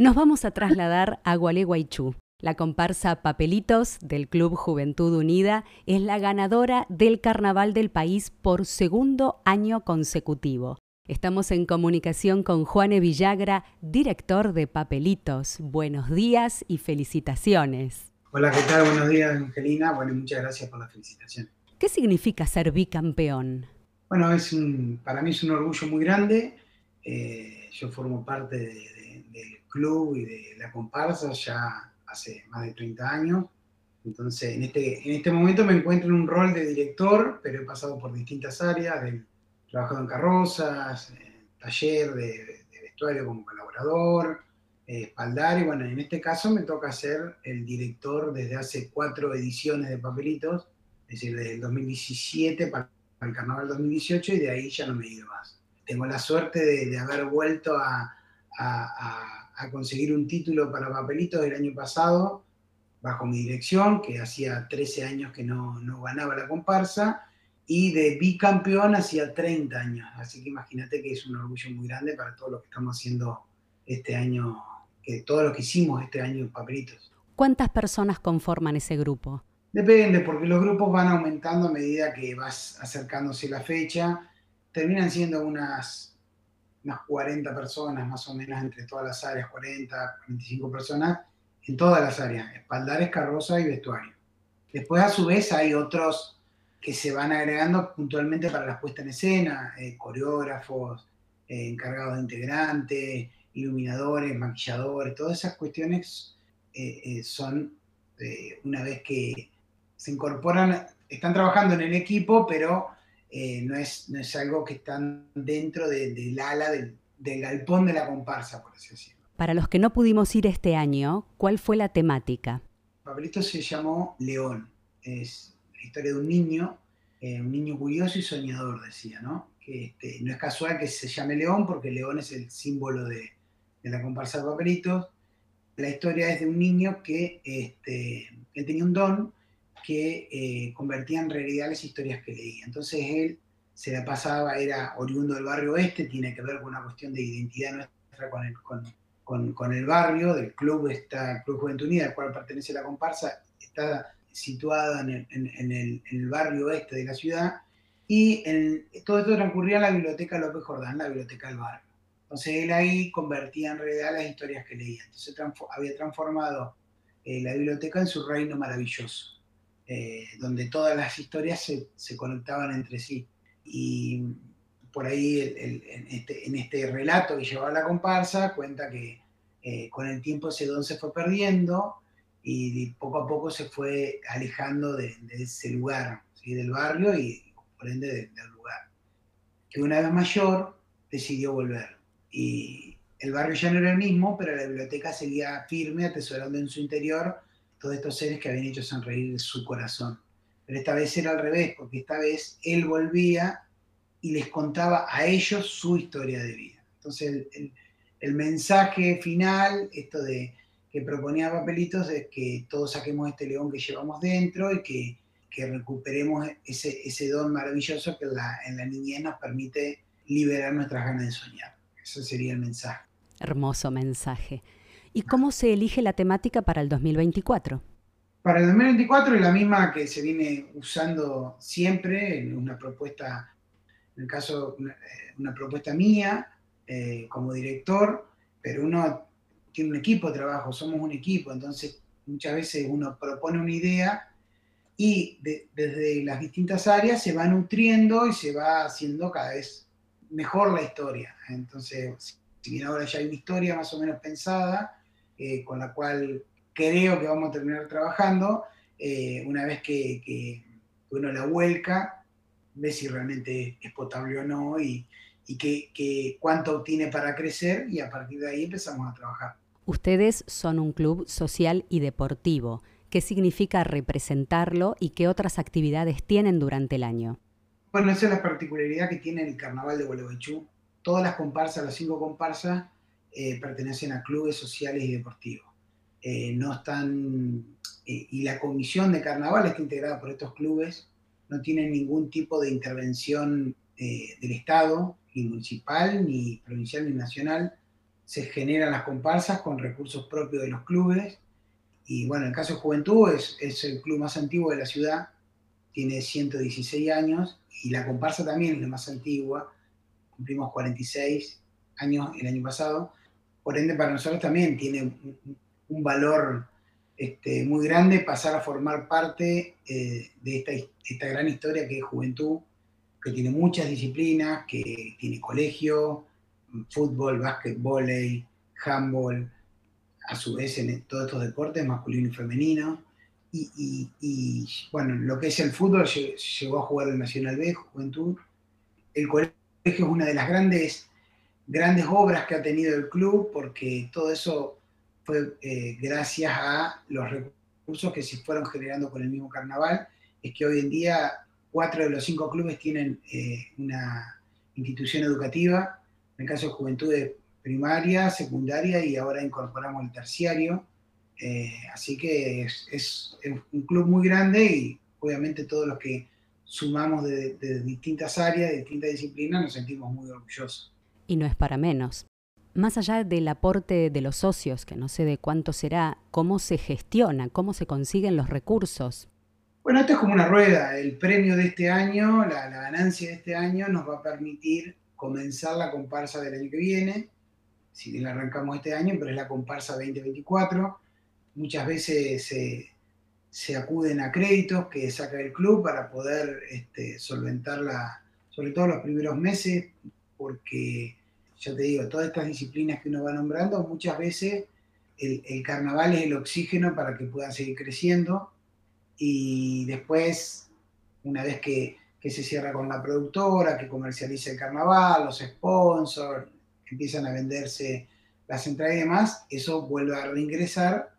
Nos vamos a trasladar a Gualeguaychú. La comparsa Papelitos del Club Juventud Unida es la ganadora del Carnaval del país por segundo año consecutivo. Estamos en comunicación con Juane Villagra, director de Papelitos. Buenos días y felicitaciones. Hola, ¿qué tal? Buenos días, Angelina. Bueno, muchas gracias por la felicitación. ¿Qué significa ser bicampeón? Bueno, es para mí es un orgullo muy grande. Eh, yo formo parte de club y de la comparsa ya hace más de 30 años. Entonces, en este, en este momento me encuentro en un rol de director, pero he pasado por distintas áreas, he trabajado en carrozas, en taller de, vestuario como colaborador, eh, espaldar, y bueno, en este caso me toca ser el director desde hace cuatro ediciones de papelitos, es decir, desde el 2017 para el carnaval 2018 y de ahí ya no me he ido más. Tengo la suerte de haber vuelto a, a, conseguir un título para papelitos del año pasado, bajo mi dirección, que hacía 13 años que no, no ganaba la comparsa, y de bicampeón hacía 30 años. Así que imagínate que es un orgullo muy grande para todo lo que estamos haciendo este año, que todo lo que hicimos este año en papelitos. ¿Cuántas personas conforman ese grupo? Depende, porque los grupos van aumentando a medida que vas acercándose la fecha. Terminan siendo unas unas 40 personas más o menos entre todas las áreas, 40, 45 personas en todas las áreas, espaldares, carroza y vestuario. Después a su vez hay otros que se van agregando puntualmente para la puesta en escena, eh, coreógrafos, eh, encargados de integrantes, iluminadores, maquilladores, todas esas cuestiones eh, son una vez que se incorporan, están trabajando en el equipo, pero eh, no, es, no es algo que están dentro del ala del, galpón de la comparsa, por así decirlo. Para los que no pudimos ir este año, ¿cuál fue la temática? Papelito se llamó León. Es la historia de un niño, eh, un niño curioso y soñador, decía, ¿no? Que este, no es casual que se llame León, porque León es el símbolo de, la comparsa de papelitos. La historia es de un niño que este, él tenía un don que eh, convertía en realidad las historias que leía. Entonces él se la pasaba, era oriundo del barrio oeste, tiene que ver con una cuestión de identidad nuestra con el, con, con, el barrio, del club, está Club Juventud Unida, al cual pertenece la comparsa, está situada en el, en, el, en el, barrio oeste de la ciudad, y todo esto transcurría en la biblioteca López Jordán, la biblioteca del barrio. Entonces él ahí convertía en realidad las historias que leía. Entonces había transformado eh, la biblioteca en su reino maravilloso. Eh, donde todas las historias se, conectaban entre sí. Y por ahí este, en, este, relato que llevaba la comparsa cuenta que eh, con el tiempo ese don se fue perdiendo y poco a poco se fue alejando de, ese lugar, del barrio y por ende del lugar. Que una vez mayor decidió volver y el barrio ya no era el mismo, pero la biblioteca seguía firme, atesorando en su interior todos estos seres que habían hecho sonreír su corazón. Pero esta vez era al revés, porque esta vez él volvía y les contaba a ellos su historia de vida. Entonces el, mensaje final, esto de que proponía Papelitos, es que todos saquemos este león que llevamos dentro y que, recuperemos ese, don maravilloso que la, en la niñez nos permite liberar nuestras ganas de soñar. Ese sería el mensaje. Hermoso mensaje. ¿Y cómo se elige la temática para el 2024? Para el 2024 es la misma que se viene usando siempre, en una propuesta, en el caso, una, propuesta mía eh, como director, pero uno tiene un equipo de trabajo, somos un equipo, entonces muchas veces uno propone una idea y desde las distintas áreas se va nutriendo y se va haciendo cada vez mejor la historia. Entonces, si bien ahora ya hay una historia más o menos pensada, eh, con la cual creo que vamos a terminar trabajando, eh, una vez que, uno la vuelca, ve si realmente es potable o no y, y que, cuánto tiene para crecer y a partir de ahí empezamos a trabajar. Ustedes son un club social y deportivo. ¿Qué significa representarlo y qué otras actividades tienen durante el año? Bueno, esa es la particularidad que tiene el Carnaval de Gualeguaychú. Todas las comparsas, las cinco comparsas, eh, pertenecen a clubes sociales y deportivos. Eh, no están, eh, y la comisión de carnaval está integrada por estos clubes, no tienen ningún tipo de intervención del Estado, ni municipal, ni provincial, ni nacional, se generan las comparsas con recursos propios de los clubes. Y bueno, en el caso de Juventud es, es el club más antiguo de la ciudad, tiene 116 años y la comparsa también es la más antigua, cumplimos 46 años el año pasado, por ende para nosotros también tiene un, valor este, muy grande pasar a formar parte eh, de esta, gran historia que es Juventud, que tiene muchas disciplinas, que tiene colegio, fútbol, básquet, volei, handball, a su vez en todos estos deportes, masculino y femenino. Y, bueno, lo que es el fútbol, llegó a jugar el Nacional B, Juventud. El colegio es una de las grandes, grandes obras que ha tenido el club, porque todo eso fue eh, gracias a los recursos que se fueron generando con el mismo carnaval. Es que hoy en día cuatro de los cinco clubes tienen eh, una institución educativa en el caso de juventud primaria, secundaria y ahora incorporamos el terciario. Eh, así que es, un club muy grande y obviamente todos los que sumamos de, distintas áreas, de distintas disciplinas, nos sentimos muy orgullosos. Y no es para menos. Más allá del aporte de los socios, que no sé de cuánto será, ¿cómo se gestiona? ¿Cómo se consiguen los recursos? Bueno, esto es como una rueda. El premio de este año, la ganancia de este año, nos va a permitir comenzar la comparsa del año que viene, si bien la arrancamos este año, pero es la comparsa 2024. Muchas veces se, acuden a créditos que saca el club para poder este, solventarla, sobre todo los primeros meses, porque ya te digo, todas estas disciplinas que uno va nombrando, muchas veces el, carnaval es el oxígeno para que puedan seguir creciendo y después, una vez que se cierra con la productora, que comercializa el carnaval, los sponsors, empiezan a venderse las entradas y demás, eso vuelve a reingresar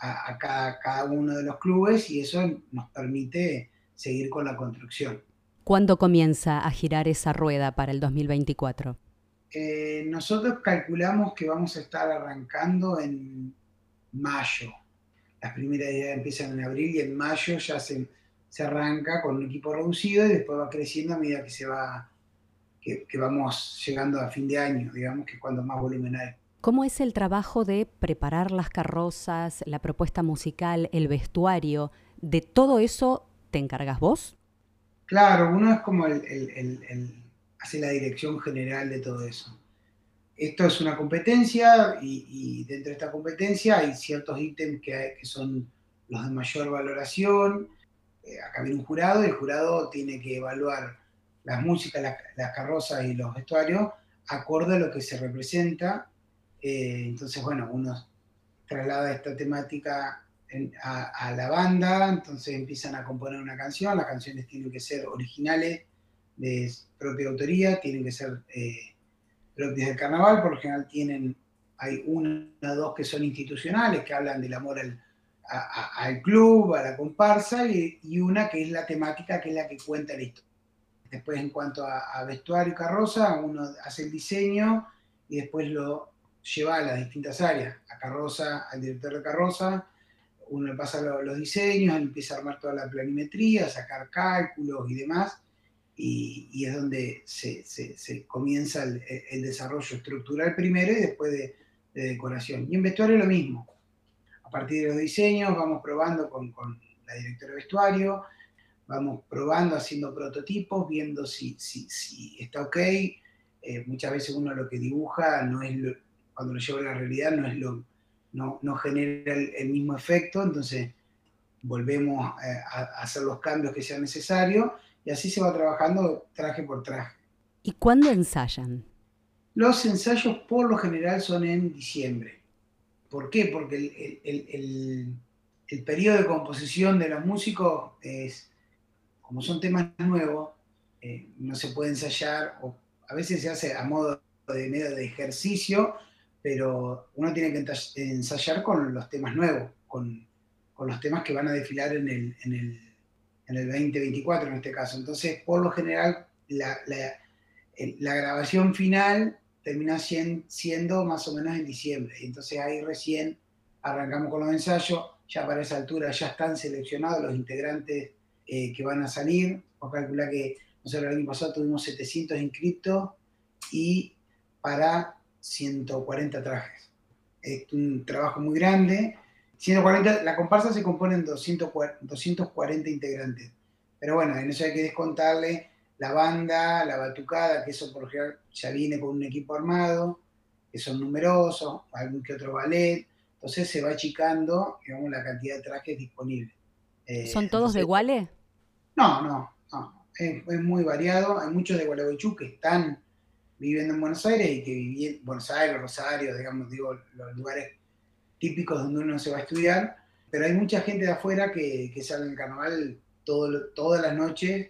a, cada, uno de los clubes y eso nos permite seguir con la construcción. ¿Cuándo comienza a girar esa rueda para el 2024? Eh, nosotros calculamos que vamos a estar arrancando en mayo. Las primeras ideas empiezan en abril y en mayo ya se, se arranca con un equipo reducido y después va creciendo a medida que se va, que, vamos llegando a fin de año, digamos que es cuando más volumen hay. ¿Cómo es el trabajo de preparar las carrozas, la propuesta musical, el vestuario? ¿De todo eso te encargas vos? Claro, uno es como el, hace la dirección general de todo eso. Esto es una competencia y, dentro de esta competencia hay ciertos ítems que, son los de mayor valoración eh, acá viene un jurado y el jurado tiene que evaluar las músicas, las, carrozas y los vestuarios acorde a lo que se representa. Eh, entonces, bueno, uno traslada esta temática a, la banda, entonces empiezan a componer una canción, las canciones tienen que ser originales, de propia autoría, tienen que ser eh, propias del carnaval, por lo general tienen, hay una o dos que son institucionales, que hablan del amor al, al club, a la comparsa, y, una que es la temática, que es la que cuenta la historia. Después, en cuanto a, vestuario y carroza, uno hace el diseño y después lo lleva a las distintas áreas. A carroza, al director de carroza, uno le pasa los, diseños, empieza a armar toda la planimetría, sacar cálculos y demás, y, es donde se, comienza el, desarrollo estructural primero y después de, de decoración. Y en vestuario lo mismo a partir de los diseños, vamos probando con, la directora de vestuario, vamos probando, haciendo prototipos, viendo si, si, está ok. Eh, muchas veces uno lo que dibuja no es cuando lo lleva a la realidad no es lo no, genera el, mismo efecto, entonces volvemos eh, a, hacer los cambios que sean necesarios y así se va trabajando traje por traje. ¿Y cuándo ensayan? Los ensayos por lo general son en diciembre. ¿Por qué? Porque el, periodo de composición de los músicos es, como son temas nuevos, eh, no se puede ensayar, o a veces se hace a modo de medio de ejercicio, pero uno tiene que ensayar con los temas nuevos, con, los temas que van a desfilar en el, en el, en el 2024 en este caso. Entonces, por lo general, la, la grabación final termina siendo más o menos en diciembre. Y entonces ahí recién arrancamos con los ensayos, ya para esa altura ya están seleccionados los integrantes eh, que van a salir. Vos calcula que nosotros el año pasado tuvimos 700 inscriptos y para 140 trajes. Es un trabajo muy grande. 140, la comparsa se compone en 240 integrantes. Pero bueno, en eso hay que descontarle la banda, la batucada, que eso por ejemplo ya viene con un equipo armado, que son numerosos, algún que otro ballet. Entonces se va achicando, digamos, la cantidad de trajes disponibles. Eh, ¿Son todos de Guale? No, no, no. Es, muy variado. Hay muchos de Gualeguaychú que están viviendo en Buenos Aires y que viven Buenos Aires, Rosario, digamos, digo, los lugares típicos donde uno se va a estudiar. Pero hay mucha gente de afuera que, que sale en carnaval todo, todas las noches,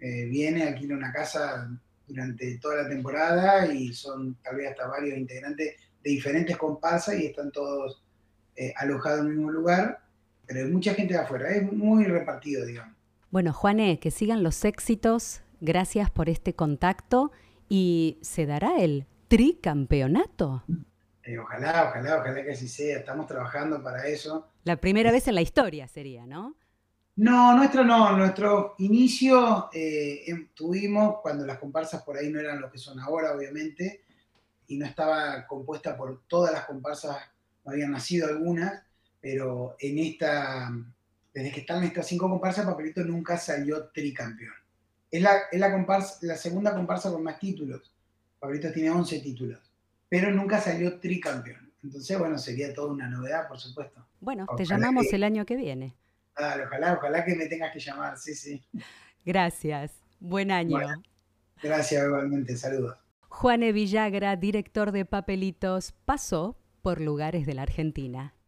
eh, viene, alquila una casa durante toda la temporada y son tal vez hasta varios integrantes de diferentes comparsas y están todos eh, alojados en el mismo lugar, pero hay mucha gente de afuera, es muy repartido, digamos. Bueno, Juané, que sigan los éxitos, gracias por este contacto y se dará el tricampeonato. Eh, ojalá, ojalá, ojalá que así sea, estamos trabajando para eso. La primera vez en la historia sería, ¿no? No, nuestro no, nuestro inicio eh, em, tuvimos cuando las comparsas por ahí no eran lo que son ahora, obviamente, y no estaba compuesta por todas las comparsas, no habían nacido algunas, pero en esta, desde que están estas cinco comparsas, Papelito nunca salió tricampeón. Es la, es la, comparsa, la segunda comparsa con más títulos. Papelito tiene 11 títulos, pero nunca salió tricampeón. Entonces, bueno, sería toda una novedad, por supuesto. Bueno, te llamamos el año que viene ojalá, ojalá que me tengas que llamar, sí, sí. Gracias. Buen año. gracias igualmente, saludos. Juane Villagra, director de Papelitos, pasó por lugares de la Argentina.